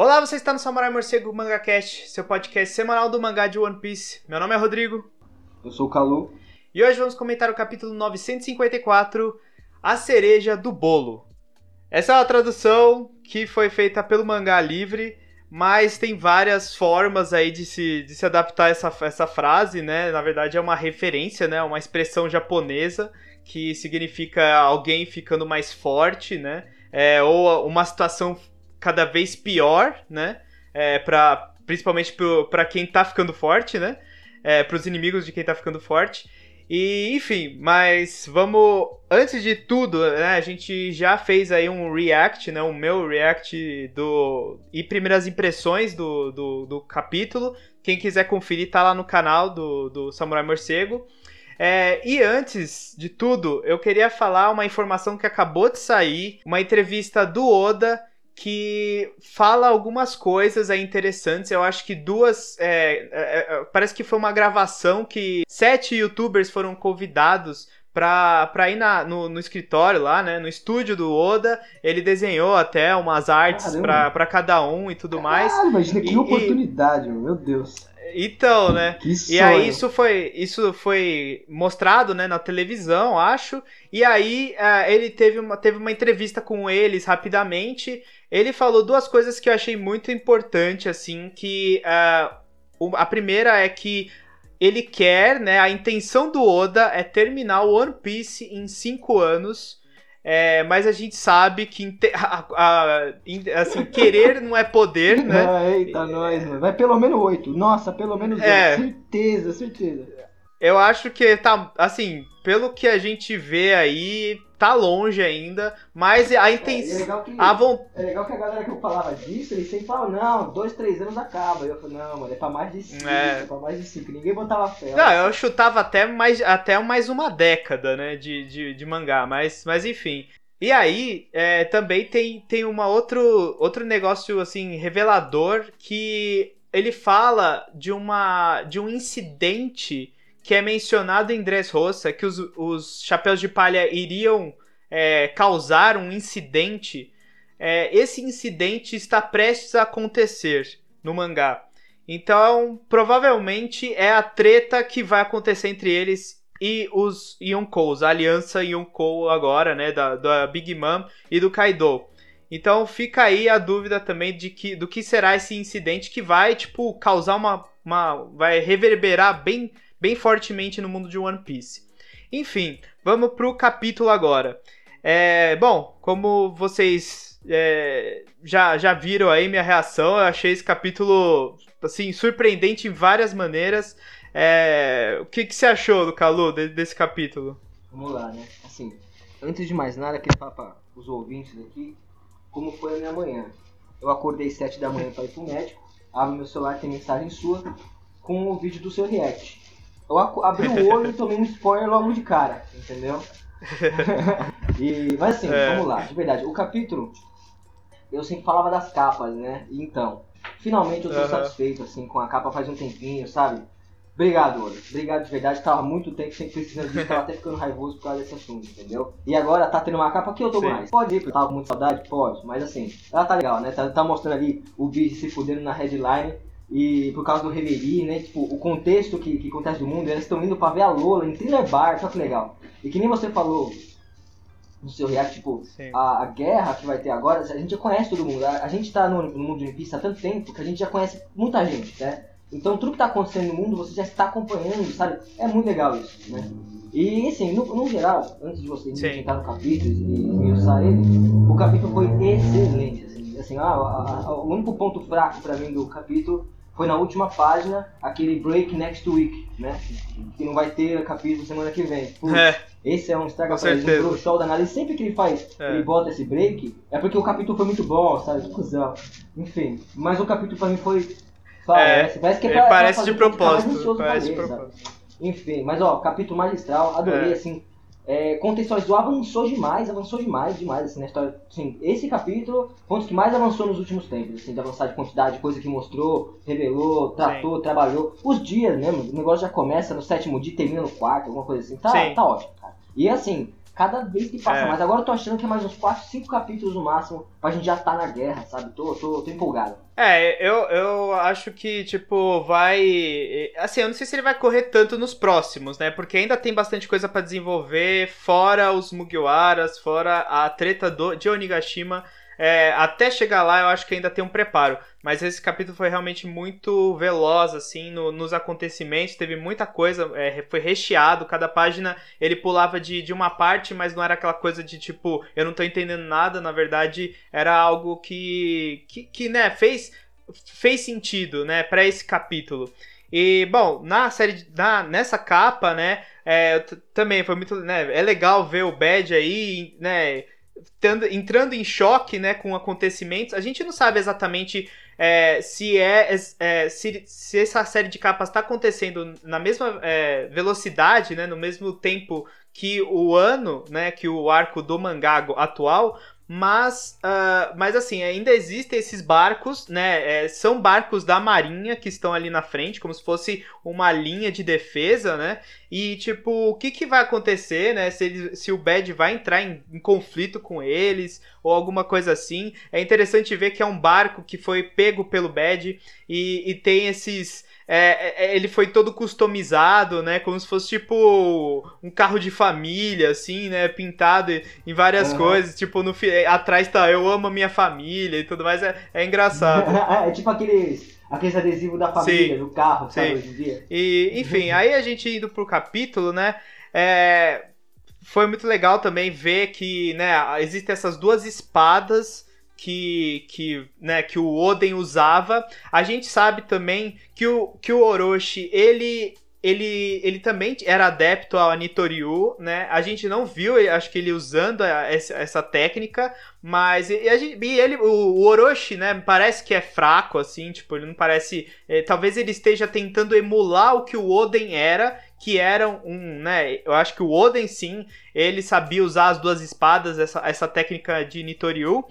Olá, você está no Samurai Morcego Manga Cast, seu podcast semanal do mangá de One Piece. Meu nome é Rodrigo. Eu sou o Calu. E hoje vamos comentar o capítulo 954, A Cereja do Bolo. Essa é uma tradução que foi feita pelo Mangá Livre, mas tem várias formas aí de se, de se adaptar a essa, essa frase, né? Na verdade é uma referência, né? Uma expressão japonesa que significa alguém ficando mais forte, né? É, ou uma situação cada vez pior, né? É, pra, principalmente para quem tá ficando forte, né? É, para os inimigos de quem tá ficando forte. E, enfim, mas vamos. Antes de tudo, né, a gente já fez aí um react, né? O meu react do. E primeiras impressões do, do, do capítulo. Quem quiser conferir, tá lá no canal do, do Samurai Morcego. É, e antes de tudo, eu queria falar uma informação que acabou de sair, uma entrevista do Oda que fala algumas coisas aí interessantes. Eu acho que duas. É, é, é, parece que foi uma gravação que sete youtubers foram convidados pra, pra ir na, no, no escritório lá, né? No estúdio do Oda. Ele desenhou até umas artes pra, pra cada um e tudo mais. Ah, imagina que e, oportunidade, meu Deus. Então, né? E aí isso foi, isso foi mostrado, né, na televisão, acho. E aí uh, ele teve uma, teve uma entrevista com eles rapidamente. Ele falou duas coisas que eu achei muito importante, assim, que uh, a primeira é que ele quer, né, a intenção do Oda é terminar o One Piece em cinco anos. É, mas a gente sabe que a, a, assim, querer não é poder, né? Ah, eita, nós, mano. Vai pelo menos oito. Nossa, pelo menos é. oito. Certeza, certeza. Eu acho que tá, assim, pelo que a gente vê aí, tá longe ainda, mas a intenção. É, é, a von... é legal que a galera que eu falava disso, eles sempre falam, não, dois, três anos acaba. Eu falei, não, mano, é pra mais de cinco, é, é pra mais de cinco. Ninguém botava fé. Não, eu chutava até mais, até mais uma década, né, de, de, de mangá, mas, mas enfim. E aí, é, também tem, tem uma outro, outro negócio, assim, revelador, que ele fala de, uma, de um incidente que é mencionado em Dressrosa, que os, os chapéus de palha iriam é, causar um incidente. É, esse incidente está prestes a acontecer no mangá. Então, provavelmente é a treta que vai acontecer entre eles e os Yonkous, a aliança Yonkou agora, né, da, da Big Mom e do Kaido. Então fica aí a dúvida também de que, do que será esse incidente que vai, tipo, causar uma, uma vai reverberar bem bem fortemente no mundo de One Piece. Enfim, vamos pro capítulo agora. É, bom, como vocês é, já, já viram aí minha reação, eu achei esse capítulo assim surpreendente em várias maneiras. É, o que, que você achou do Calu de, desse capítulo? Vamos lá, né? Assim, antes de mais nada, queria falar para os ouvintes aqui como foi a minha manhã. Eu acordei sete da manhã para ir pro médico, abro meu celular, tem mensagem sua com o vídeo do seu react. Eu abri o olho e tomei um spoiler logo de cara, entendeu? e, mas assim, é. vamos lá, de verdade, o capítulo, eu sempre falava das capas, né? Então, finalmente eu tô uhum. satisfeito, assim, com a capa faz um tempinho, sabe? Obrigado, Olho. Obrigado de verdade. Tava muito tempo sem precisando disso, tava até ficando raivoso por causa desse assunto, entendeu? E agora tá tendo uma capa que eu tô Sim. mais. Pode ir, porque eu tava com muita saudade? Pode, mas assim, ela tá legal, né? Tá, tá mostrando ali o bicho se fudendo na headline e por causa do Reverie, né? Tipo, o contexto que, que acontece do mundo, eles estão indo pra ver a Lola em Thriller Bar, só que legal. E que nem você falou no seu react, tipo, a, a, guerra que vai ter agora, a gente já conhece todo mundo. A, a gente tá no, no mundo de One Piece há tanto tempo que a gente já conhece muita gente, né? Então tudo que tá acontecendo no mundo você já está acompanhando, sabe? É muito legal isso, né? E assim, no, no geral, antes de você entrar no capítulo e usar ele, o capítulo foi excelente. Assim, assim ah, a, o único ponto fraco para mim do capítulo foi na última página, aquele break next week, né? Que não vai ter capítulo semana que vem. Putz, é. Esse é um estraga pra ele, um show da análise. Sempre que ele faz, é. ele bota esse break, é porque o capítulo foi muito bom, sabe? Que cuzão. Enfim, mas o capítulo pra mim foi. Parece, é, parece que é pra, parece pra de propósito. Parece de propósito. Enfim, mas ó, capítulo magistral, adorei, é. assim é, contextualizou, avançou demais, avançou demais, demais, assim, na história. Assim, esse capítulo foi um dos que mais avançou nos últimos tempos, assim, de avançar de quantidade, coisa que mostrou, revelou, tratou, Sim. trabalhou. Os dias mesmo, o negócio já começa no sétimo dia termina no quarto, alguma coisa assim. Tá, tá ótimo, cara. E assim, cada vez que passa É. mais. Agora eu tô achando que é mais uns 4, 5 capítulos no máximo pra gente já tá na guerra, sabe? Tô, tô, tô empolgado. É, eu, eu acho que, tipo, vai. Assim, eu não sei se ele vai correr tanto nos próximos, né? Porque ainda tem bastante coisa pra desenvolver, fora os Mugiwaras, fora a treta do, de Onigashima. É, até chegar lá, eu acho que ainda tem um preparo. Mas esse capítulo foi realmente muito veloz, assim, no- nos acontecimentos. Teve muita coisa, é, foi recheado. Cada página ele pulava de, de uma parte, mas não era aquela coisa de tipo, eu não tô entendendo nada. Na verdade, era algo que, que, que né, fez, fez sentido, né, para esse capítulo. E, bom, na série, na, nessa capa, né, é, também foi muito, né, é legal ver o Bad aí, né, tando- entrando em choque, né, com acontecimentos. A gente não sabe exatamente é, se é, é, se, se essa série de capas está acontecendo na mesma é, velocidade, né, no mesmo tempo que o ano, né, que o arco do mangá atual, mas, ah, mas assim, ainda existem esses barcos, né? é, são barcos da marinha que estão ali na frente, como se fosse uma linha de defesa, né? E tipo, o que, que vai acontecer, né? Se, ele, se o Bad vai entrar em, em conflito com eles ou alguma coisa assim. É interessante ver que é um barco que foi pego pelo Bad e, e tem esses. É, é, ele foi todo customizado, né? Como se fosse tipo um carro de família, assim, né? Pintado em várias coisas. Tipo, no fi- atrás tá eu amo a minha família e tudo mais. É, é engraçado. é tipo aqueles, aqueles adesivos da família, Sim. do carro, sabe, Sim. hoje em dia. E, enfim, aí a gente indo pro capítulo, né? é, foi muito legal também ver que, né, existem essas duas espadas que, que, né, que o Oden usava. A gente sabe também que o, que o Orochi, ele ele, ele também era adepto ao Nitoryu, né? A gente não viu, acho que ele usando essa, essa técnica, mas e, gente- e ele, o, Orochi, né? Parece que é fraco, assim, tipo, ele não parece. eh, talvez ele esteja tentando emular o que o Oden era, que era um, né? Eu acho que o Oden sim, ele sabia usar as duas espadas, essa, essa técnica de Nitoryu.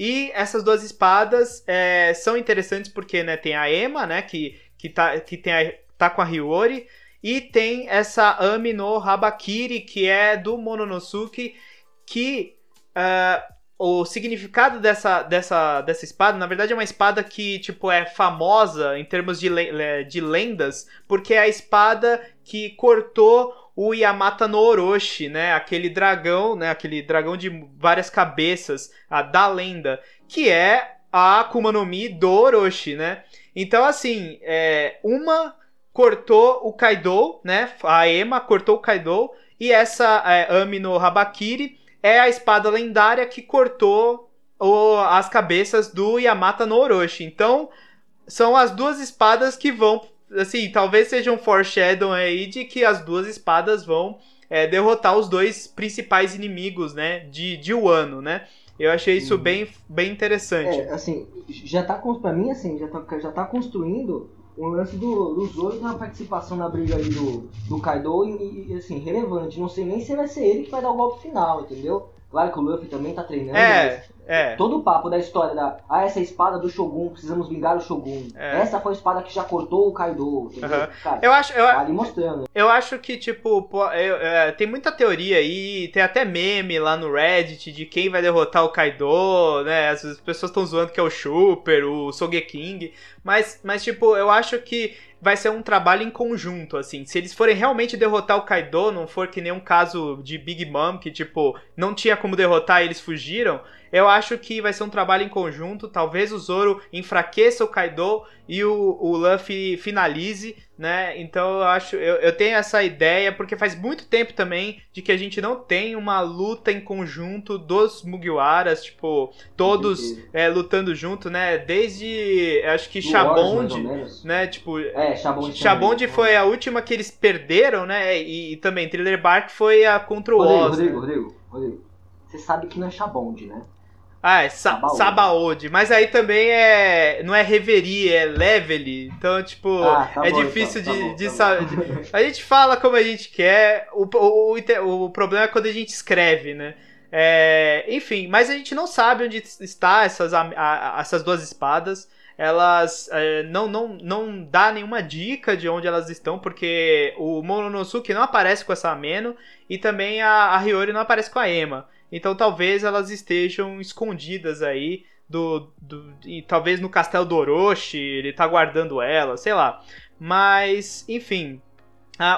E essas duas espadas eh, são interessantes porque, né, tem a Ema, né, que, que, tá, que tem a, tá com a Hiyori, e tem essa Ami no Habakiri, que é do Mononosuke, que ah, o significado dessa, dessa, dessa espada, na verdade é uma espada que, tipo, é famosa em termos de, le- de lendas, porque é a espada que cortou o Yamata no Orochi, né? Aquele dragão, né? Aquele dragão de várias cabeças, a da lenda, que é a Akuma no Mi do Orochi, né? Então, assim, é, uma cortou o Kaido, né? A Ema cortou o Kaido, e essa é, Ami no Habakiri é a espada lendária que cortou o- as cabeças do Yamata no Orochi. Então, são as duas espadas que vão, assim, talvez seja um foreshadow aí de que as duas espadas vão é, derrotar os dois principais inimigos, né, de, de Wano, né? Eu achei isso Uhum. bem, bem interessante. É, assim, já tá, pra mim, assim, já tá, já tá construindo um lance do, do Zoro na participação na briga ali do, do Kaido e, e, assim, relevante. Não sei nem se vai ser ele que vai dar o golpe final, entendeu? Claro que o Luffy também tá treinando, É, é. todo o papo da história da ah, essa é a espada do Shogun, precisamos vingar o Shogun. É. Essa foi a espada que já cortou o Kaido? Aham. Cara, Eu acho, eu, tá ali mostrando. Eu acho que, tipo, pô, eu- é, tem muita teoria aí, tem até meme lá no Reddit de quem vai derrotar o Kaido, né? As, as pessoas estão zoando que é o Super, o Sogeking, mas, mas, tipo, eu acho que vai ser um trabalho em conjunto, assim. Se eles forem realmente derrotar o Kaido, não for que nem um caso de Big Mom, que, tipo, não tinha como derrotar e eles fugiram, eu acho que vai ser um trabalho em conjunto. Talvez o Zoro enfraqueça o Kaido e o, o Luffy finalize, né? Então eu acho, eu, eu tenho essa ideia, porque faz muito tempo também de que a gente não tem uma luta em conjunto dos Mugiwaras, tipo, todos é, lutando junto, né? Desde, acho que Shabond, né? Tipo, É, Shabond. Shabond foi a última que eles perderam, né? E, e também Thriller Bark foi a contra o Rodrigo, Oz. Rodrigo, né? Rodrigo, Rodrigo. Você sabe que não é Shabond, né? Ah, é Sa Sabaody. Sabaody. Mas aí também é. Não é Reverie, é Level. Então, tipo, Ah, tá é bom, difícil então, tá de, bom, de tá saber. A gente fala como a gente quer. O, o, o problema é quando a gente escreve, né? É, enfim, mas a gente não sabe onde está essas, a, a, essas duas espadas. Elas é, não, não, não dá nenhuma dica de onde elas estão, porque o Mononosuke não aparece com essa Ameno e também a, a Hiyori não aparece com a Ema. Então talvez elas estejam escondidas aí do, do e, talvez no castelo do Orochi, ele tá guardando ela, sei lá. Mas, enfim,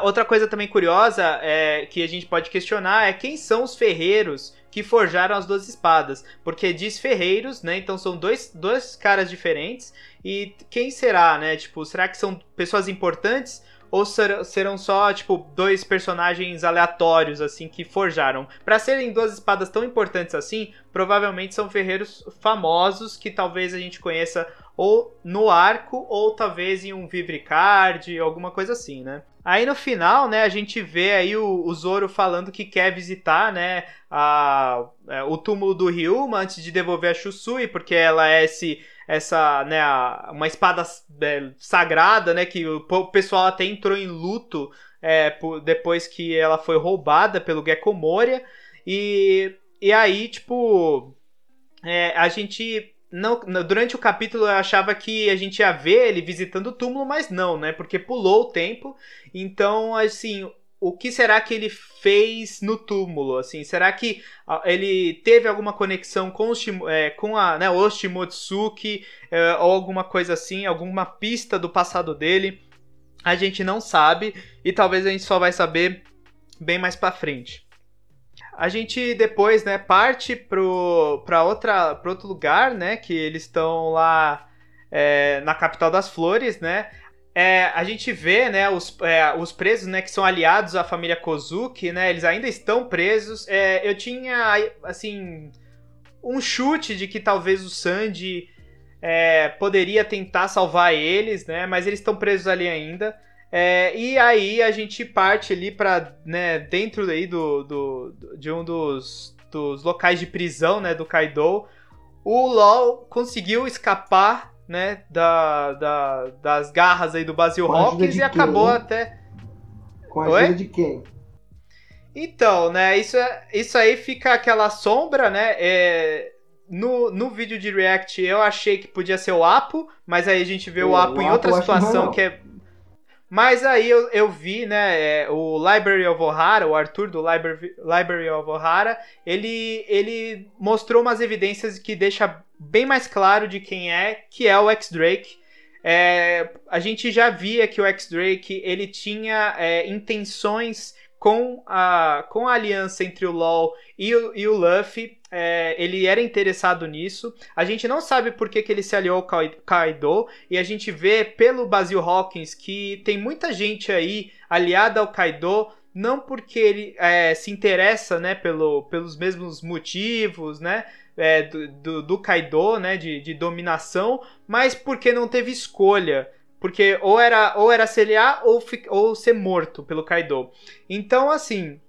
outra coisa também curiosa é, que a gente pode questionar é quem são os ferreiros que forjaram as duas espadas. Porque diz ferreiros, né? Então são dois, dois caras diferentes. E quem será, né? Tipo, será que são pessoas importantes? Ou serão só, tipo, dois personagens aleatórios, assim, que forjaram? Para serem duas espadas tão importantes assim, provavelmente são ferreiros famosos que talvez a gente conheça ou no arco, ou talvez em um Vivricard, alguma coisa assim, né? Aí no final, né, a gente vê aí o, o Zoro falando que quer visitar, né, a, a, é, o túmulo do Ryuma antes de devolver a Shusui, porque ela é esse essa, né, a, uma espada é, sagrada, né, que o, o, pessoal até entrou em luto é, por, depois que ela foi roubada pelo Gecko Moria. E, e aí, tipo, é, a gente não, durante o capítulo eu achava que a gente ia ver ele visitando o túmulo, mas não, né? Porque pulou o tempo. Então, assim, o que será que ele fez no túmulo? Assim, será que ele teve alguma conexão com, os, é, com a, né, Shimotsuki é, ou alguma coisa assim, alguma pista do passado dele? A gente não sabe e talvez a gente só vai saber bem mais para frente. A gente depois, né, parte pro, pra, outra, pra outro lugar, né, que eles estão lá é, na capital das flores, né, é, a gente vê, né, os, é, os presos, né, que são aliados à família Kozuki, né, eles ainda estão presos. É, eu tinha, assim, um chute de que talvez o Sandy é, poderia tentar salvar eles, né, mas eles estão presos ali ainda. É, e aí a gente parte ali para, né, dentro aí do, do, de um dos, dos locais de prisão, né, do Kaido. O LoL conseguiu escapar né, da, da, das garras aí do Basil Com Hawkins e acabou quem? até. Com a ajuda Oi? de quem? Então, né, isso, é, isso aí fica aquela sombra, né? É, no, no vídeo de React eu achei que podia ser o Apo, mas aí a gente vê é, o Apo o em outra situação que, que é mas aí eu, eu vi, né, é, o Library of Ohara, o Arthur do Library, Library of Ohara, ele, ele mostrou umas evidências que deixa bem mais claro de quem é, que é o X-Drake. É, a gente já via que o X-Drake, ele tinha é, intenções com a, com a aliança entre o LoL e o, e o Luffy, é, ele era interessado nisso. A gente não sabe por que, que ele se aliou ao Kaido, e a gente vê pelo Basil Hawkins que tem muita gente aí aliada ao Kaido, não porque ele é, se interessa né, pelo, pelos mesmos motivos, né? É, do, do, do, Kaido, né, de, de dominação, mas porque não teve escolha. Porque ou era, ou era aliar ou, ou ser morto pelo Kaido. Então, assim,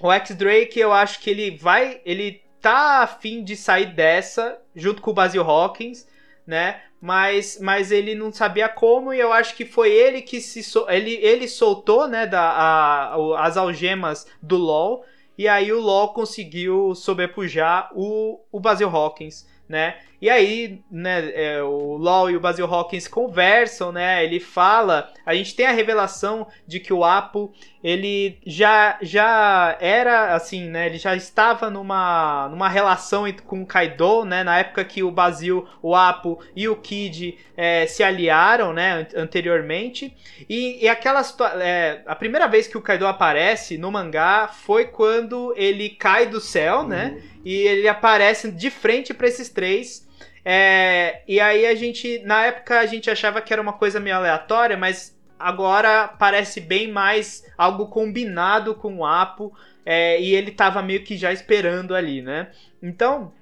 o X-Drake, eu acho que ele vai. Ele tá afim de sair dessa, junto com o Basil Hawkins, né? Mas, mas ele não sabia como, e eu acho que foi ele que se. Ele, ele soltou, né, da, a, as algemas do LOL. E aí o LoL conseguiu sobrepujar o, o Basil Hawkins, né? E aí, né, é, o LoL e o Basil Hawkins conversam, né? Ele fala, a gente tem a revelação de que o Apo, ele já já era assim, né? Ele já estava numa numa relação com o Kaido, né? Na época que o Basil, o Apo e o Kid é, se aliaram, né? Anteriormente. E, e aquela é, a primeira vez que o Kaido aparece no mangá foi quando ele cai do céu, né? uhum. né? E ele aparece de frente para esses três é, e aí a gente, na época a gente achava que era uma coisa meio aleatória, mas agora parece bem mais algo combinado com o Apo é, e ele tava meio que já esperando ali, né? Então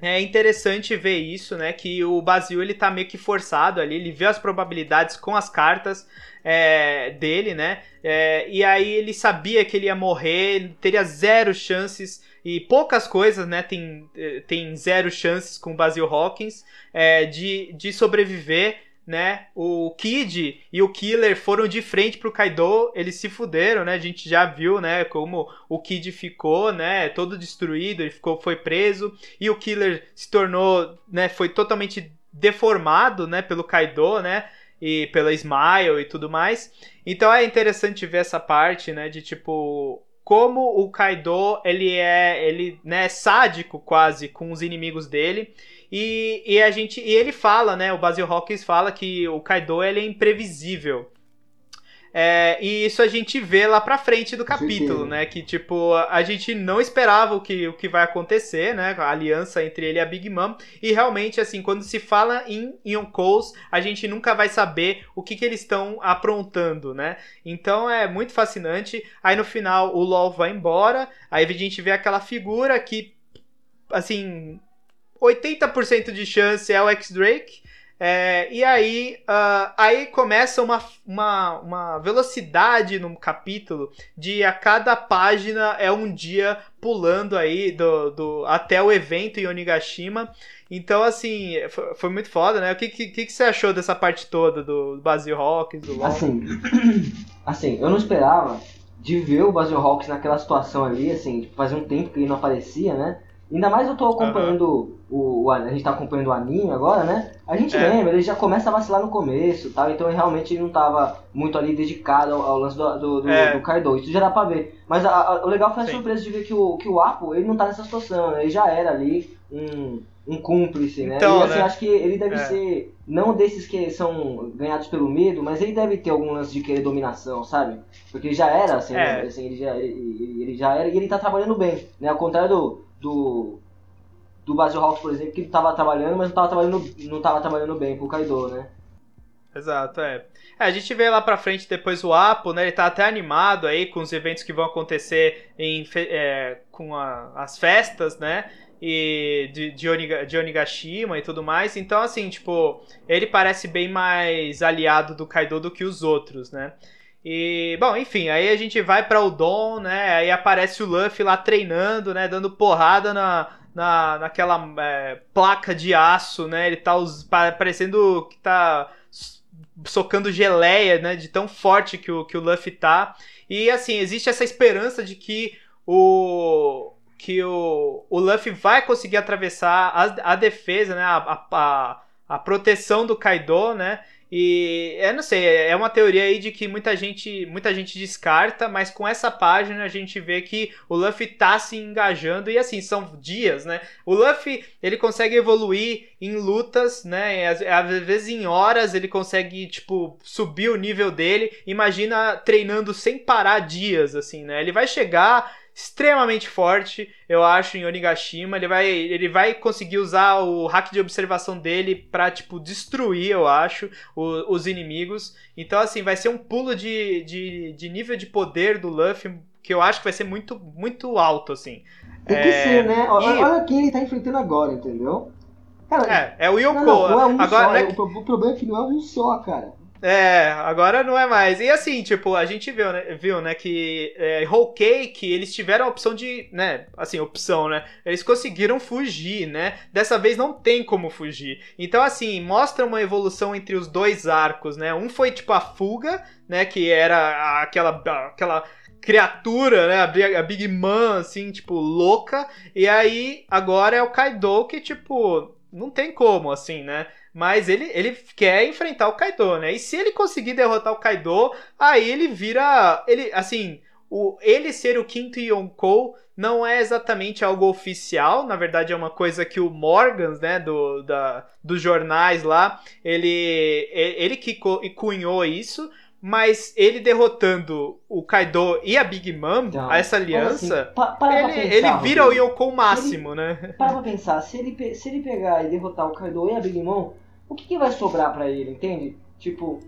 é interessante ver isso, né? Que o Basil ele tá meio que forçado ali, ele vê as probabilidades com as cartas é, dele, né? É, e aí ele sabia que ele ia morrer, teria zero chances e poucas coisas, né? Tem, eh, tem zero chances com o Basil Hawkins é, de, de sobreviver né? O Kid e o Killer foram de frente pro Kaido, eles se fuderam, né? A gente já viu, né, como o Kid ficou, né, todo destruído, ele ficou foi preso e o Killer se tornou, né, foi totalmente deformado, né, pelo Kaido, né? E pela Smile e tudo mais. Então é interessante ver essa parte, né, de tipo como o Kaido, ele é, ele, né, sádico quase com os inimigos dele e, e a gente e ele fala, né? O Basil Hawkins fala que o Kaido ele é imprevisível. É, e isso a gente vê lá pra frente do capítulo, né? Que, tipo, a gente não esperava o que, o que vai acontecer, né? A aliança entre ele e a Big Mom. E realmente, assim, quando se fala em Yonkous, a gente nunca vai saber o que, que eles estão aprontando, né? Então é muito fascinante. Aí no final o LOL vai embora. Aí a gente vê aquela figura que, assim, 80% de chance é o X-Drake. É, e aí, uh, aí começa uma, uma, uma velocidade no capítulo de a cada página é um dia pulando aí do, do, até o evento em Onigashima. Então, assim, foi, foi muito foda, né? O que, que, que, você achou dessa parte toda do, Basil Hawkins? Do assim, assim, eu não esperava de ver o Basil Hawkins naquela situação ali, assim, tipo, fazia um tempo que ele não aparecia, né? Ainda mais eu tô acompanhando uhum. o, o, A gente tá acompanhando o anime agora, né? A gente é. lembra, ele já começa a vacilar no começo tal, então ele realmente não tava muito ali dedicado ao, ao lance do, do, do, é. do, Kaido. Isso já dá pra ver. Mas a, a, o legal foi a Sim. surpresa de ver que o, que o Apo, ele não tá nessa situação, né? Ele já era ali um, um cúmplice, né? Então, e assim, né? acho que ele deve é. ser, não desses que são ganhados pelo medo, mas ele deve ter algum lance de querer dominação, sabe? Porque ele já era, assim, né? assim ele, já, ele, ele, já era e ele tá trabalhando bem, né? Ao contrário do do, do Basil Hawks, por exemplo, que estava trabalhando, mas não estava trabalhando, não tava trabalhando bem pro Kaido, né? Exato, é. é. A gente vê lá pra frente depois o Apo, né? Ele tá até animado aí com os eventos que vão acontecer em, é, com a, as festas, né? E de, de, Oniga, de Onigashima e tudo mais. Então, assim, tipo, ele parece bem mais aliado do Kaido do que os outros, né? E, bom, enfim, aí a gente vai para o Dom, né? Aí aparece o Luffy lá treinando, né? Dando porrada na, na, naquela é, placa de aço, né? Ele tá os, parecendo que tá socando geleia, né? De tão forte que o, que o Luffy tá. E, assim, existe essa esperança de que o que o, o Luffy vai conseguir atravessar a, a defesa, né? A, a, a proteção do Kaido, né? E eu não sei, é uma teoria aí de que muita gente, muita gente descarta, mas com essa página a gente vê que o Luffy tá se engajando e assim, são dias, né? O Luffy, ele consegue evoluir em lutas, né? Às, às vezes em horas ele consegue, tipo, subir o nível dele. Imagina treinando sem parar dias, assim, né? Ele vai chegar extremamente forte, eu acho, em Onigashima. Ele vai, ele vai conseguir usar o hack de observação dele pra, tipo, destruir, eu acho, o, os inimigos. Então, assim, vai ser um pulo de, de, de nível de poder do Luffy que eu acho que vai ser muito, muito alto, assim. Tem que é... ser, né? Olha, e... olha quem ele tá enfrentando agora, entendeu? Cara, é, é o Yoko. Não, não, não é um agora, só, né? o, o problema é que não é um só, cara. É, agora não é mais. E assim, tipo, a gente viu, né, viu, né que é, Whole Cake, eles tiveram a opção de, né, assim, opção, né? Eles conseguiram fugir, né? Dessa vez não tem como fugir. Então, assim, mostra uma evolução entre os dois arcos, né? Um foi, tipo, a fuga, né, que era aquela... aquela criatura, né? A Big Man, assim, tipo, louca. E aí, agora é o Kaido que, tipo, não tem como, assim, né? Mas ele, ele quer enfrentar o Kaido, né? E se ele conseguir derrotar o Kaido, aí ele vira. Ele, assim, o, ele ser o quinto Yonkou não é exatamente algo oficial, na verdade é uma coisa que o Morgans, né, do, da, dos jornais lá, ele, ele que cunhou isso, mas ele derrotando o Kaido e a Big Mom, então, essa aliança, assim, pa, ele, pensar, ele vira o Yonkou máximo, ele, né? Para pra pensar, se ele, se ele pegar e derrotar o Kaido e a Big Mom, o que, que vai sobrar para ele, entende? Tipo.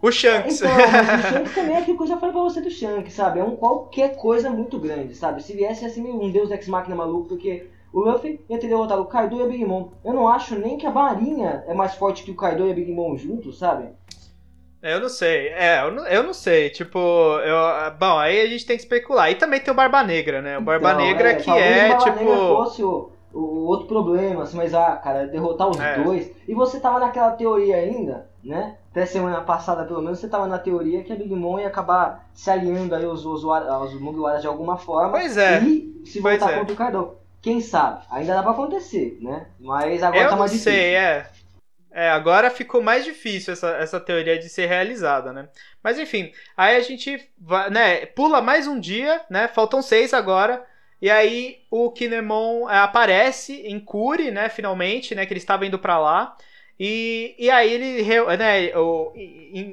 O Shanks. Então, mas o Shanks também é aquilo que eu já falei pra você do Shanks, sabe? É um qualquer coisa muito grande, sabe? Se viesse assim um Deus Ex Machina maluco, porque o Luffy ia ter derrotado o Kaido e a Big Mom. Eu não acho nem que a Marinha é mais forte que o Kaido e a Big Mom juntos, sabe? Eu não sei, é, eu não, eu não sei, tipo, eu, bom, aí a gente tem que especular. E também tem o Barba Negra, né? O Barba então, Negra é, que é, Barba tipo... Negra fosse o, o, outro problema, assim, mas ah, cara, derrotar os É. dois. E você tava naquela teoria ainda, né? Até semana passada, pelo menos, você tava na teoria que a Big Mom ia acabar se aliando aí aos, usuários, aos Mugiwaras de alguma forma. Pois é. E se Pois voltar é. contra o Kaido. Quem sabe? Ainda dá pra acontecer, né? Mas agora Eu tá mais difícil. sei, é. É, agora ficou mais difícil essa, essa teoria de ser realizada, né? Mas enfim, aí a gente vai, né, pula mais um dia, né? Faltam seis agora. E aí o Kinemon é, aparece em Kuri, né? Finalmente, né? Que ele estava indo pra lá. E, e aí ele, né, o,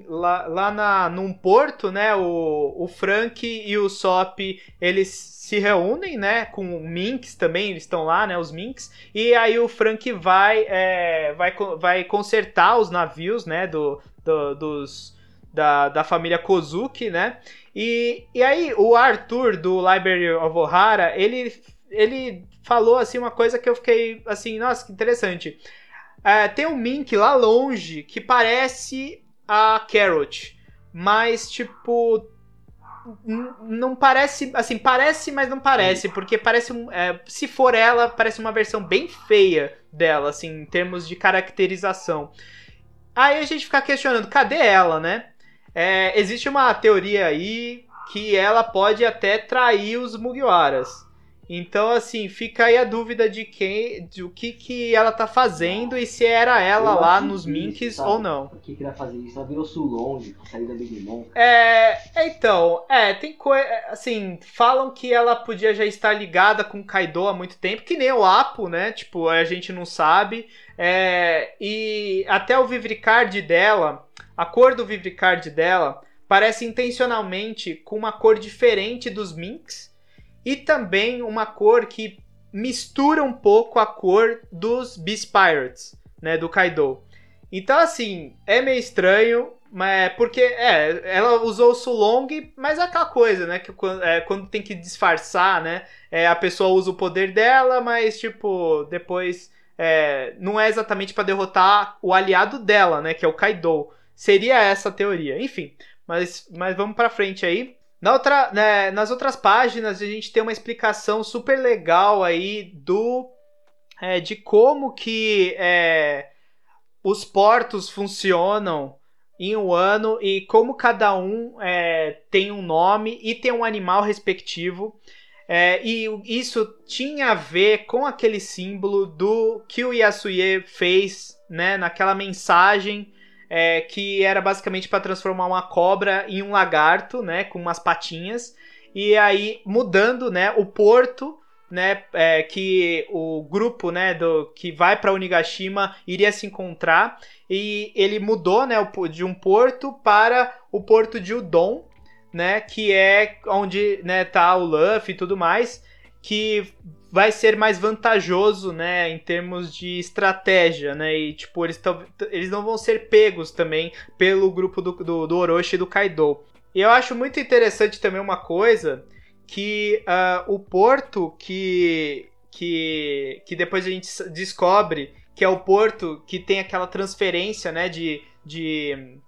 lá, lá na, num porto, né, o, o Frank e o Sop, eles se reúnem, né, com o Minx também, eles estão lá, né, os Minx, e aí o Frank vai, é, vai, vai consertar os navios, né, do, do- dos, da, da família Kozuki, né, e, e aí o Arthur do Library of Ohara, ele, ele falou, assim, uma coisa que eu fiquei, assim, nossa, que interessante. É, tem um Mink lá longe que parece a Carrot, mas tipo. Não parece. Assim, parece, mas não parece. Porque parece é, se for ela, parece uma versão bem feia dela, assim, em termos de caracterização. Aí a gente fica questionando, cadê ela, né? É, existe uma teoria aí que ela pode até trair os Mugiwaras. Então, assim, fica aí a dúvida de quem, de o que que ela tá fazendo e se era ela Eu lá nos Minks ou não. Por que que ele vai fazer isso? Ela virou Sulong, sair da Big Mom. É, é, então, é, tem coisa, assim, falam que ela podia já estar ligada com o Kaido há muito tempo, que nem o Apo, né, tipo, a gente não sabe, é, e até o Vivricard dela, a cor do Vivricard dela, parece intencionalmente com uma cor diferente dos Minks, e também uma cor que mistura um pouco a cor dos Beast Pirates, né, do Kaido. Então, assim, é meio estranho, mas porque, é, ela usou o Sulong, mas é aquela coisa, né, que quando, é, quando tem que disfarçar, né, é, a pessoa usa o poder dela, mas, tipo, depois é, não é exatamente pra derrotar o aliado dela, né, que é o Kaido. Seria essa a teoria. Enfim, mas, mas vamos pra frente aí. Na outra, né, nas outras páginas a gente tem uma explicação super legal aí do é, de como que é, os portos funcionam em um ano e como cada um é, tem um nome e tem um animal respectivo. É, e isso tinha a ver com aquele símbolo do que o Yasuye fez né, naquela mensagem é, que era basicamente para transformar uma cobra em um lagarto, né, com umas patinhas, e aí mudando, né, o porto, né, é, que o grupo, né, do que vai para Onigashima iria se encontrar, e ele mudou, né, de um porto para o porto de Udon, né, que é onde, né, tá o Luffy e tudo mais, que vai ser mais vantajoso, né, em termos de estratégia, né, e tipo, eles, tão, eles não vão ser pegos também pelo grupo do, do, do Orochi e do Kaido. E eu acho muito interessante também uma coisa, que ah, o porto que, que, que depois a gente descobre que é o porto que tem aquela transferência, né, de, de,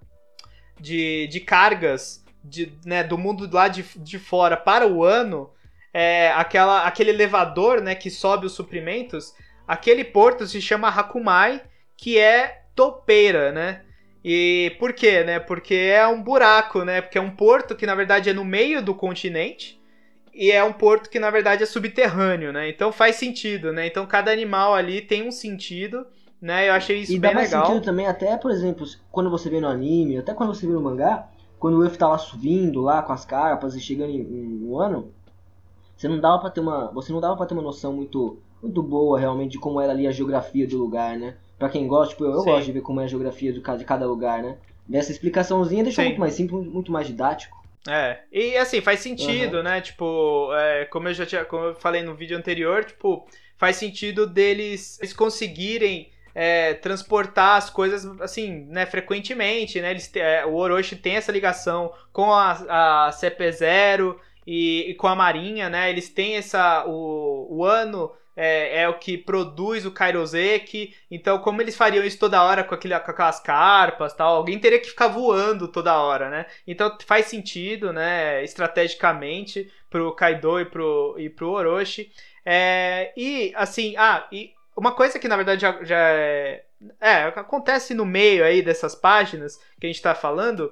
de, de cargas de, né, do mundo lá de, de fora para o ano, é, aquela, aquele elevador, né, que sobe os suprimentos, aquele porto se chama Hakumai, que é topeira, né? E por quê, né? Porque é um buraco, né? Porque é um porto que na verdade é no meio do continente e é um porto que na verdade é subterrâneo, né? Então faz sentido, né? Então cada animal ali tem um sentido, né? Eu achei isso e dá bem mais legal. sentido também, até, por exemplo, quando você vê no anime, até quando você vê no mangá, quando o Luffy tá lá subindo lá com as carpas e chegando em, em um ano, você não dava para ter uma, você não dava para ter uma noção muito muito boa realmente de como era ali a geografia do lugar, né? Pra quem gosta, tipo, eu, eu gosto de ver como é a geografia de cada, de cada lugar, né? Dessa explicaçãozinha deixou Sim. muito mais simples, muito mais didático. É, e assim, faz sentido, né? Tipo, é, como eu já tinha, como eu falei no vídeo anterior, tipo, faz sentido deles eles conseguirem é, transportar as coisas assim, né, frequentemente, né? Eles, é, o Orochi tem essa ligação com a, a CP0 e, e com a Marinha, né? Eles têm essa. O, o ano é, é o que produz o Kairoseki. Então, como eles fariam isso toda hora com, aquele, com aquelas carpas tal, alguém teria que ficar voando toda hora, né? Então faz sentido, né, estrategicamente pro Kaido e pro, e pro Orochi. É, e, assim, ah, e uma coisa que na verdade já, já é, é, acontece no meio aí dessas páginas que a gente tá falando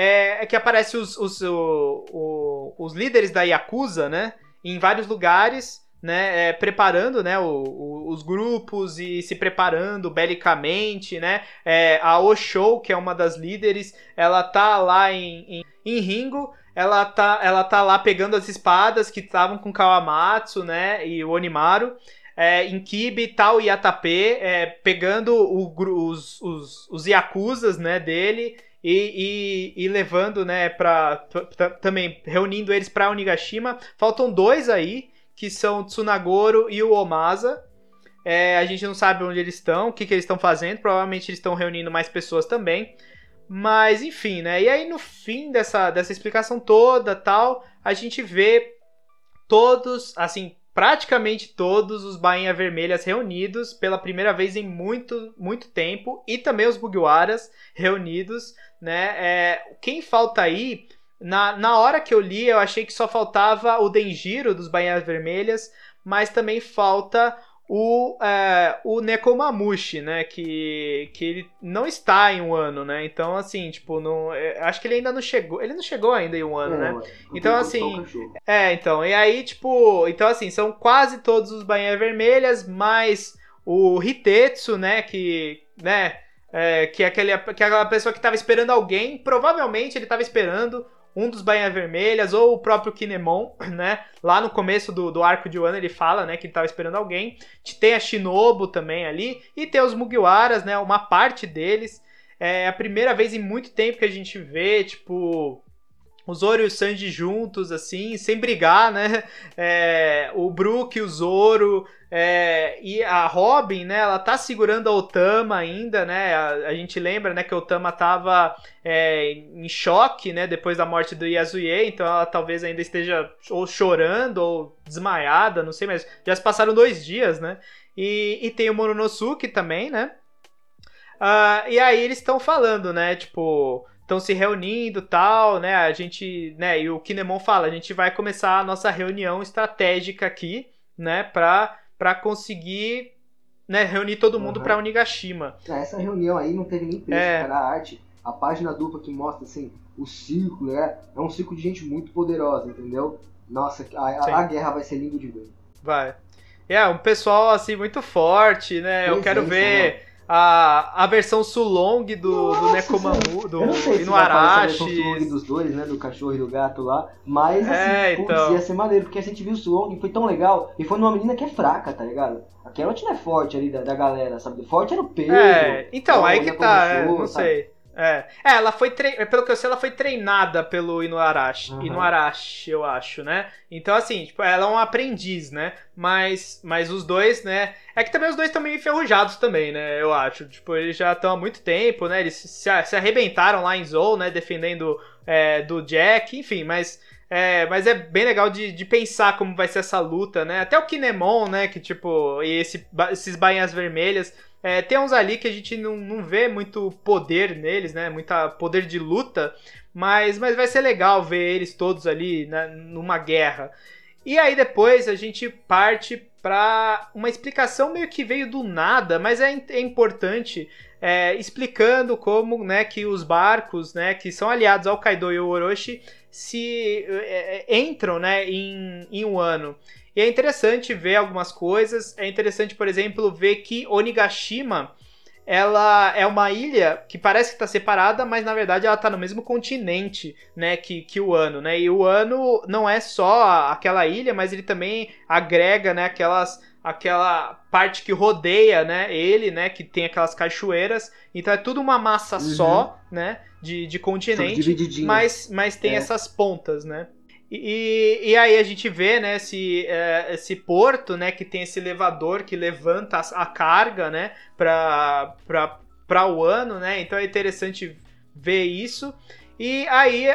é, é que aparece os, os, o, o, os líderes da Yakuza, né? Em vários lugares né, é, preparando, né, o, os grupos e se preparando belicamente, né, é, a Osho, que é uma das líderes, ela tá lá em, em, em Ringo, ela tá, ela tá lá pegando as espadas que estavam com Kawamatsu, né, e o Onimaru, é, em Kibi, Tal e Atape, é, pegando o, os, os, os Yakuzas, né, dele e, e, e, levando, né, pra, também reunindo eles para Onigashima. Faltam dois aí, que são Tsunagoro e o Omasa. É, a gente não sabe onde eles estão, o que, que eles estão fazendo. Provavelmente eles estão reunindo mais pessoas também. Mas, enfim, né? E aí, no fim dessa, dessa explicação toda, tal, a gente vê todos, assim, praticamente todos os Bainha Vermelhas reunidos pela primeira vez em muito, muito tempo. E também os Bugiwaras reunidos, né? É, quem falta aí na, na hora que eu li, eu achei que só faltava o Denjiro dos Bainhas Vermelhas, mas também falta o, é, o Nekomamushi, né? Que, que ele não está em um ano, né? Então, assim, tipo, não, é, acho que ele ainda não chegou. Ele não chegou ainda em um ano, é, né? Então, assim. É, então. E aí, tipo. Então, assim, são quase todos os Bainhas Vermelhas, mais o Hitetsu, né? Que. né? É, que, é aquele, que é aquela pessoa que estava esperando alguém. Provavelmente ele estava esperando um dos Bainhas Vermelhas, ou o próprio Kinemon, né? Lá no começo do, do arco de Wano ele fala, né, que ele tava esperando alguém. Tem a Shinobu também ali, e tem os Mugiwaras, né, uma parte deles. É a primeira vez em muito tempo que a gente vê, tipo, o Zoro e o Sanji juntos, assim, sem brigar, né? É, o Brook o Zoro é, e a Robin, né, ela tá segurando a Otama ainda, né? A, a gente lembra, né, que a Otama tava é, em choque, né, depois da morte do Yasuye, então ela talvez ainda esteja ou chorando ou desmaiada, não sei, mas já se passaram dois dias, né? E, e tem o Mononosuke também, né? Uh, e aí eles estão falando, né, tipo, estão se reunindo tal, né? A gente, né? E o Kinemon fala, a gente vai começar a nossa reunião estratégica aqui, né? Pra para conseguir né, reunir todo mundo uhum. para Onigashima. É, essa reunião aí não teve nem preço, é. cara. A arte, a página dupla que mostra assim, o círculo, é, é um círculo de gente muito poderosa, entendeu? Nossa, a, a guerra vai ser lindo de ver. Vai. É, um pessoal assim muito forte, né? Eu quero ver né? A, a versão Sulong do, do Nekomamu, do Inuarashi. Sulong dos dois, né? Do cachorro e do gato lá. Mas assim, é, putz, então... ia ser maneiro, porque a gente viu o Sulong foi tão legal. E foi numa menina que é fraca, tá ligado? A Carrot não é forte ali da, da galera, sabe? Forte era o Pedro. É, então, aí que tá, é, não sabe? sei. É. é, ela foi tre... pelo que eu sei, ela foi treinada pelo Inuarashi, uhum. Inuarashi, eu acho, né? Então assim, tipo, ela é um aprendiz, né? Mas mas os dois, né? É que também os dois estão meio enferrujados também, né? Eu acho. Tipo, eles já estão há muito tempo, né? Eles se, arrebentaram lá em Zou, né, defendendo é, do Jack, enfim, mas é, mas é bem legal de, de pensar como vai ser essa luta, né? Até o Kinemon, né? Que tipo, e esse, esses bainhas vermelhas é, tem uns ali que a gente não, não vê muito poder neles, né? Muita poder de luta, mas, mas vai ser legal ver eles todos ali né, numa guerra. E aí depois a gente parte para uma explicação meio que veio do nada, mas é, é importante é, explicando como né, que os barcos né, que são aliados ao Kaido e ao Orochi se é, é entram né, em, em um ano. E é interessante ver algumas coisas. É interessante, por exemplo, ver que Onigashima ela é uma ilha que parece que está separada, mas na verdade ela está no mesmo continente, né, que, que o Ano, né? E o Ano não é só aquela ilha, mas ele também agrega, né, aquelas aquela parte que rodeia, né, ele, né, que tem aquelas cachoeiras. Então é tudo uma massa uhum. só, né, de, de continente, mas mas tem é. essas pontas, né? E, e aí a gente vê, né, esse, é, esse porto, né, que tem esse elevador que levanta a, a carga, né, para o ano, né, então é interessante ver isso. E aí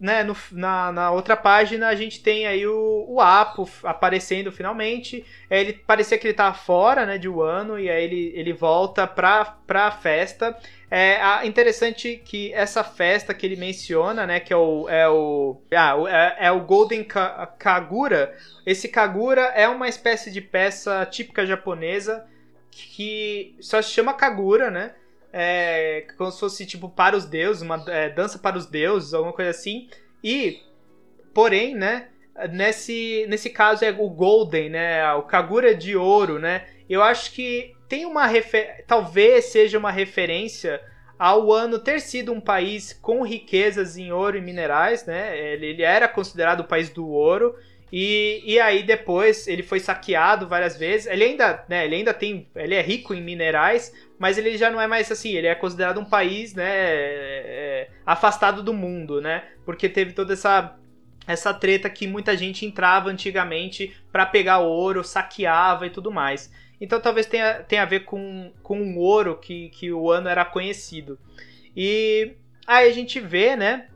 né, no, na, na, outra página a gente tem aí o, o Apo aparecendo finalmente. É, ele parecia que ele tava fora, né, de Wano e aí ele, ele volta pra, pra festa. É interessante que essa festa que ele menciona, né, que é o é o ah, é, é o Golden Kagura. Esse Kagura é uma espécie de peça típica japonesa que só se chama Kagura, né? é, como se fosse tipo para os deuses, uma é, dança para os deuses, alguma coisa assim. E, porém, né, nesse, nesse caso é o Golden, né, o Kagura de ouro, né. Eu acho que tem uma refer... talvez seja uma referência ao ano ter sido um país com riquezas em ouro e minerais, né? Ele, ele era considerado o país do ouro. E, e aí depois ele foi saqueado várias vezes. Ele ainda, né, ele ainda tem, ele é rico em minerais, mas ele já não é mais assim, ele é considerado um país, né, é, afastado do mundo, né? Porque teve toda essa essa treta que muita gente entrava antigamente para pegar ouro, saqueava e tudo mais. Então talvez tenha, tenha a ver com, com o ouro que, que o ano era conhecido. E aí a gente vê, né,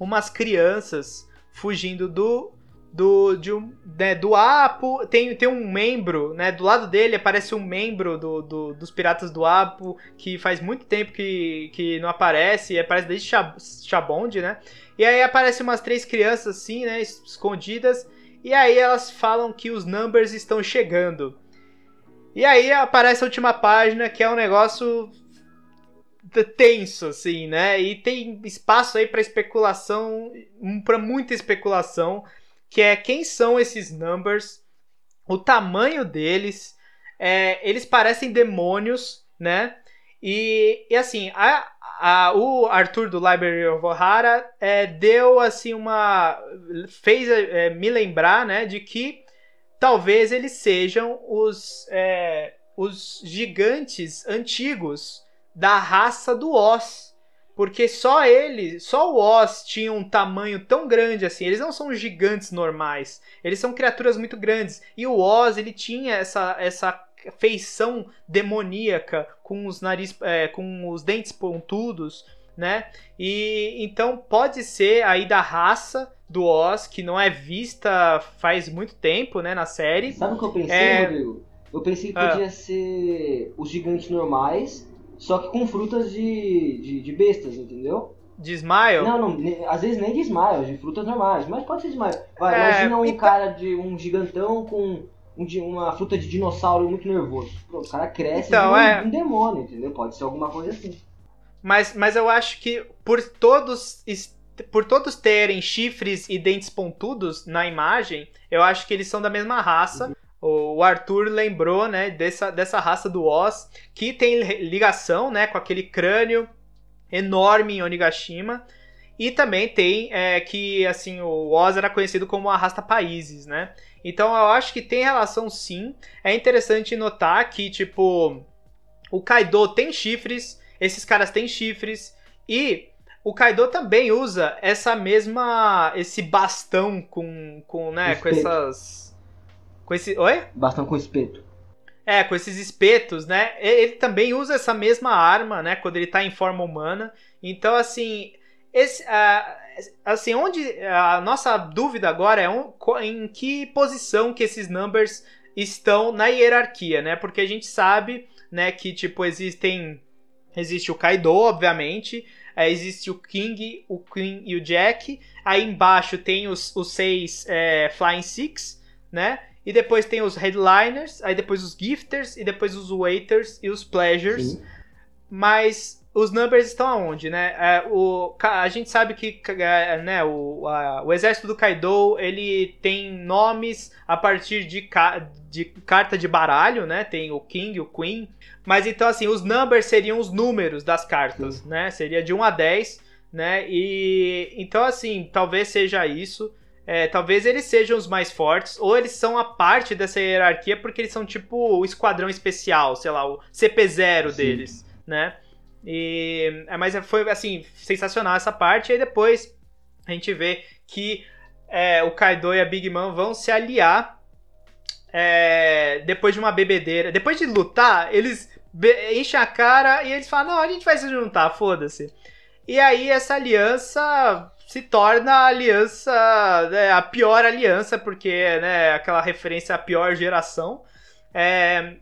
umas crianças fugindo do, do, de um, né, do Apo. Tem, tem um membro, né? Do lado dele aparece um membro do, do, dos Piratas do Apo, que faz muito tempo que, que não aparece, aparece desde Chabond, né? E aí aparecem umas três crianças assim, né? Escondidas. E aí elas falam que os numbers estão chegando. E aí aparece a última página, que é um negócio tenso, assim, né? E tem espaço aí para especulação, para muita especulação que é quem são esses numbers, o tamanho deles, é, eles parecem demônios, né? E, e assim, a, a, o Arthur do Library of Ohara é, deu assim uma. fez é, me lembrar, né, de que talvez eles sejam os, é, os gigantes antigos da raça do Oz porque só ele, só o Oz tinha um tamanho tão grande assim. Eles não são gigantes normais. Eles são criaturas muito grandes. E o Oz, ele tinha essa, essa feição demoníaca com os nariz, é, com os dentes pontudos, né? E então pode ser aí da raça do Oz que não é vista faz muito tempo, né, na série. Sabe o que eu pensei, é... Rodrigo? Eu pensei que podia ah. ser os gigantes normais só que com frutas de, de, de bestas, entendeu? De Smile? Não, não, às vezes nem de Smile, de frutas normais, mas pode ser de Smile. Vai, é, imagina um então... cara de um gigantão com um, uma fruta de dinossauro muito nervoso. Pronto, o cara cresce então, um, é... um demônio, entendeu? Pode ser alguma coisa assim. Mas, mas eu acho que por todos por todos terem chifres e dentes pontudos na imagem, eu acho que eles são da mesma raça. Uhum o Arthur lembrou, né, dessa, dessa raça do Oz, que tem ligação, né, com aquele crânio enorme em Onigashima. E também tem é, que, assim, o Oz era conhecido como arrasta países, né? Então eu acho que tem relação sim. É interessante notar que, tipo, o Kaido tem chifres, esses caras têm chifres, e o Kaido também usa essa mesma. esse bastão com, com né, com essas com esse. Oi? Bastão com espeto. É, com esses espetos, né? Ele também usa essa mesma arma, né? Quando ele tá em forma humana. Então, assim. Esse, uh, assim, onde. A nossa dúvida agora é um, em que posição que esses numbers estão na hierarquia, né? Porque a gente sabe, né, que, tipo, existem. Existe o Kaido, obviamente. É, existe o King, o Queen e o Jack. Aí embaixo tem os, os seis é, Flying Six, né? E depois tem os headliners, aí depois os gifters, e depois os waiters e os pleasures. Sim. Mas os numbers estão aonde, né? É, o, a gente sabe que é, né, o, a, o exército do Kaido ele tem nomes a partir de, de carta de baralho, né? Tem o King, o Queen. Mas então, assim, os numbers seriam os números das cartas, Sim. né? Seria de 1 a 10, né? E então, assim, talvez seja isso. É, talvez eles sejam os mais fortes, ou eles são a parte dessa hierarquia porque eles são tipo o esquadrão especial, sei lá, o CP0 deles, né? E, é, mas foi assim, sensacional essa parte, e aí depois a gente vê que é, o Kaido e a Big Mom vão se aliar é, depois de uma bebedeira. Depois de lutar, eles enchem a cara e eles falam: Não, a gente vai se juntar, foda-se. E aí essa aliança se torna a aliança, né, a pior aliança, porque né, aquela referência à pior geração. É,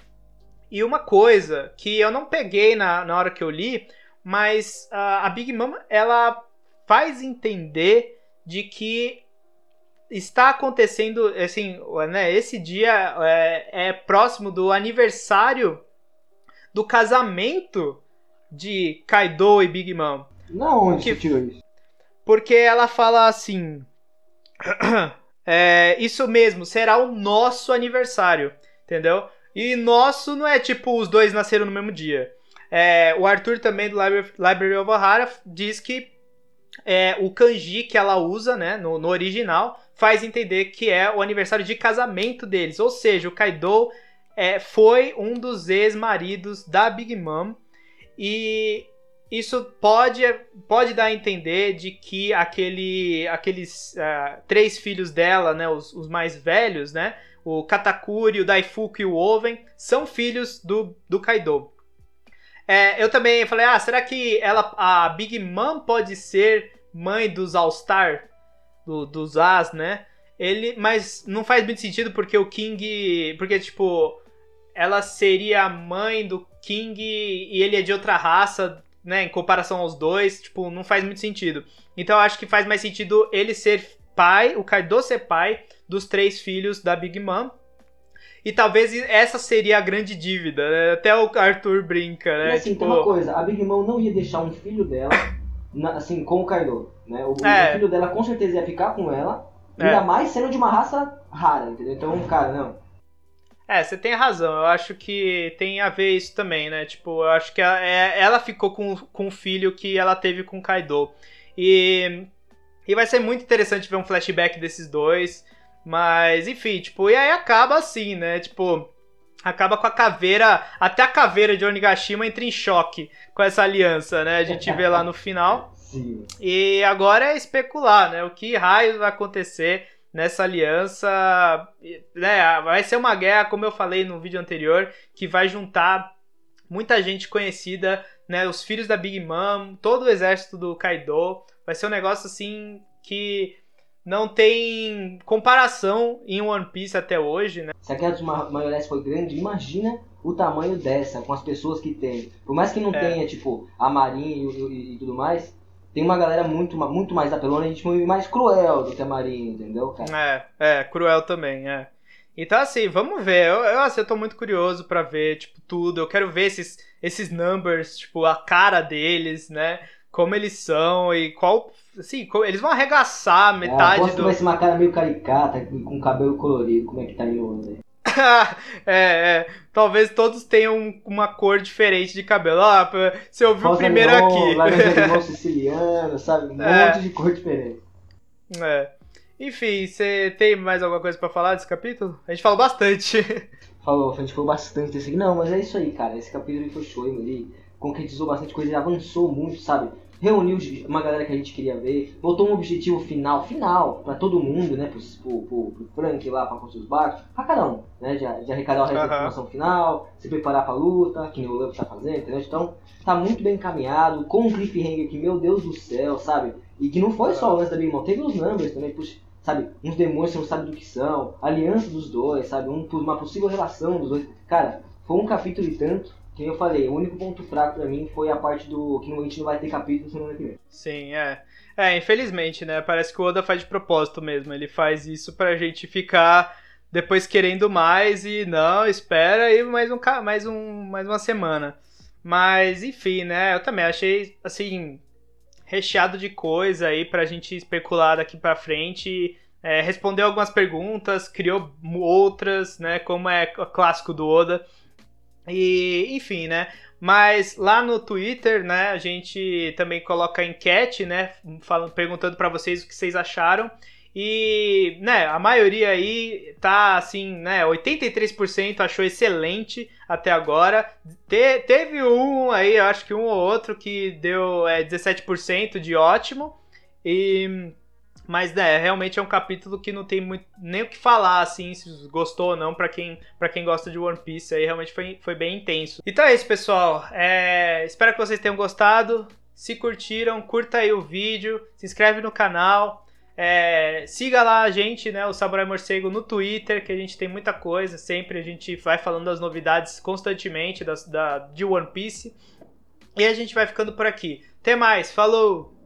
e uma coisa que eu não peguei na, na hora que eu li, mas a, a Big Mom ela faz entender de que está acontecendo, assim, né, esse dia é, é próximo do aniversário do casamento de Kaido e Big Mom. Não, onde que, você tirou isso? Porque ela fala assim. é, isso mesmo, será o nosso aniversário, entendeu? E nosso não é tipo os dois nasceram no mesmo dia. É, o Arthur também do Library, of Ohara diz que é, o kanji que ela usa, né, no, no original, faz entender que é o aniversário de casamento deles. Ou seja, o Kaido é, foi um dos ex-maridos da Big Mom. E isso pode, pode dar a entender de que aquele, aqueles uh, três filhos dela, né, os, os, mais velhos, né, o Katakuri, o Daifuku e o Oven, são filhos do, do Kaido. É, eu também falei, ah, será que ela, a Big Mom pode ser mãe dos All-Star, do, dos As, né? Ele, mas não faz muito sentido porque o King, porque tipo, ela seria a mãe do King e ele é de outra raça, né, em comparação aos dois, tipo, não faz muito sentido. Então eu acho que faz mais sentido ele ser pai, o Kaido ser pai dos três filhos da Big Mom. E talvez essa seria a grande dívida, né? Até o Arthur brinca, né? E assim, tipo... tem uma coisa, a Big Mom não ia deixar um filho dela, na, assim, com o Kaido, né? O, é. filho dela com certeza ia ficar com ela, ainda é. mais sendo de uma raça rara, entendeu? Então, cara, não. É, você tem razão. Eu acho que tem a ver isso também, né? Tipo, eu acho que ela, é, ela ficou com, com o filho que ela teve com o Kaido. E, e vai ser muito interessante ver um flashback desses dois. Mas, enfim, tipo, e aí acaba assim, né? Tipo, acaba com a caveira. Até a caveira de Onigashima entra em choque com essa aliança, né? A gente vê lá no final. Sim. E agora é especular, né? O que raios vai acontecer nessa aliança. Né, vai ser uma guerra, como eu falei no vídeo anterior, que vai juntar muita gente conhecida, né, os filhos da Big Mom, todo o exército do Kaido. Vai ser um negócio assim que não tem comparação em One Piece até hoje, né? Se a Guerra dos Maiores foi grande, imagina o tamanho dessa, com as pessoas que tem. Por mais que não é. tenha, tipo, a Marinha e, e, e tudo mais, tem uma galera muito, muito mais apelona e tipo, mais cruel do que a Marinha, entendeu, cara? É, é, cruel também, é. Então, assim, vamos ver. Eu, eu, assim, eu tô muito curioso para ver, tipo, tudo. Eu quero ver esses, esses numbers, tipo, a cara deles, né? Como eles são e qual. Assim, eles vão arregaçar metade é, do. vai ser uma cara meio caricata, com cabelo colorido, como é que tá aí hoje. é, é, talvez todos tenham uma cor diferente de cabelo. Ah, você ouviu Rosa primeiro neon, aqui. Laranja limão siciliano, sabe? Um é. monte de cor diferente. É. Enfim, você tem mais alguma coisa para falar desse capítulo? A gente falou bastante. Falou, a gente falou bastante assim. Não, mas é isso aí, cara. Esse capítulo foi show, ele concretizou bastante coisa, ele avançou muito, sabe? reuniu uma galera que a gente queria ver, botou um objetivo final, final, para todo mundo, né? Pro, pro, pro, pro Frank lá pra construir os barcos, pra cada um, né? De, de arrecadar o resto uhum. informação final, se preparar pra luta, que o Luffy tá fazendo, entendeu? Então, tá muito bem encaminhado, com um cliffhanger que, meu Deus do céu, sabe? E que não foi só o lance da Big Mom, teve os numbers também, puxa, sabe? Uns demônios que não sabem do que são, aliança dos dois, sabe? Um, uma possível relação dos dois. Cara, foi um capítulo e tanto que eu falei, o único ponto fraco pra mim foi a parte do que a gente não vai ter capítulo semana que vem. Sim, é. É, infelizmente, né? Parece que o Oda faz de propósito mesmo. Ele faz isso pra gente ficar depois querendo mais e não, espera aí mais, um, mais, um, mais uma semana. Mas, enfim, né? Eu também achei, assim, recheado de coisa aí pra gente especular daqui pra frente. É, respondeu algumas perguntas, criou outras, né? Como é clássico do Oda. E, enfim, né? Mas lá no Twitter, né, a gente também coloca enquete, né, falando, perguntando para vocês o que vocês acharam. E, né, a maioria aí tá assim, né, 83% achou excelente até agora. Te, teve um aí, acho que um ou outro que deu é, 17% de ótimo. E mas, né, realmente é um capítulo que não tem muito, nem o que falar, assim, se gostou ou não, para quem, pra quem gosta de One Piece. Aí realmente foi, foi bem intenso. Então é isso, pessoal. É, espero que vocês tenham gostado. Se curtiram, curta aí o vídeo, se inscreve no canal. É, siga lá a gente, né, o Samurai Morcego, no Twitter, que a gente tem muita coisa. Sempre a gente vai falando das novidades constantemente das, da, de One Piece. E a gente vai ficando por aqui. Até mais, falou!